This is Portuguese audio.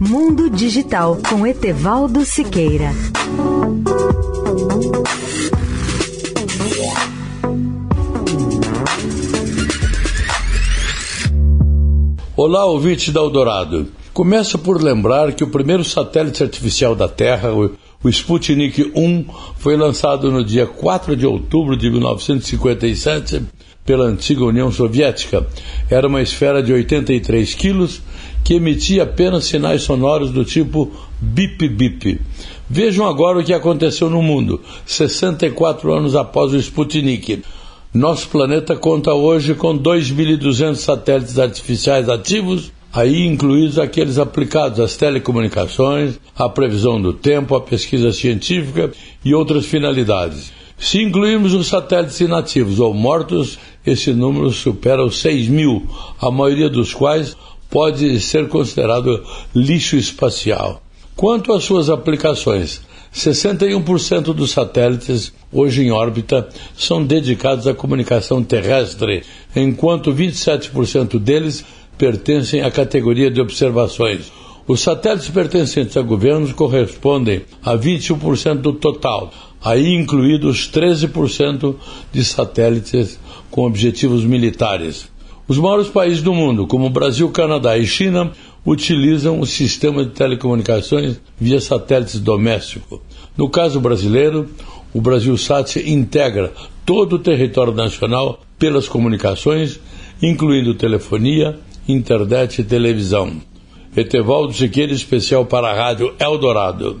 Mundo Digital com Etevaldo Siqueira. Olá, ouvinte da Eldorado. Começo por lembrar que o primeiro satélite artificial da Terra, o Sputnik 1, foi lançado no dia 4 de outubro de 1957 pela antiga União Soviética. Era uma esfera de 83 quilos que emitia apenas sinais sonoros do tipo bip-bip. Vejam agora o que aconteceu no mundo, 64 anos após o Sputnik. Nosso planeta conta hoje com 2.200 satélites artificiais ativos, aí incluídos aqueles aplicados às telecomunicações, à previsão do tempo, à pesquisa científica e outras finalidades. Se incluirmos os satélites inativos ou mortos, esse número supera os 6 mil, a maioria dos quais pode ser considerado lixo espacial. Quanto às suas aplicações, 61% dos satélites hoje em órbita são dedicados à comunicação terrestre, enquanto 27% deles pertencem à categoria de observações. Os satélites pertencentes a governos correspondem a 21% do total, aí incluídos 13% de satélites com objetivos militares. Os maiores países do mundo, como Brasil, Canadá e China, utilizam o sistema de telecomunicações via satélites doméstico. No caso brasileiro, o Brasilsat integra todo o território nacional pelas comunicações, incluindo telefonia, internet e televisão. Etevaldo Siqueira, especial para a Rádio Eldorado.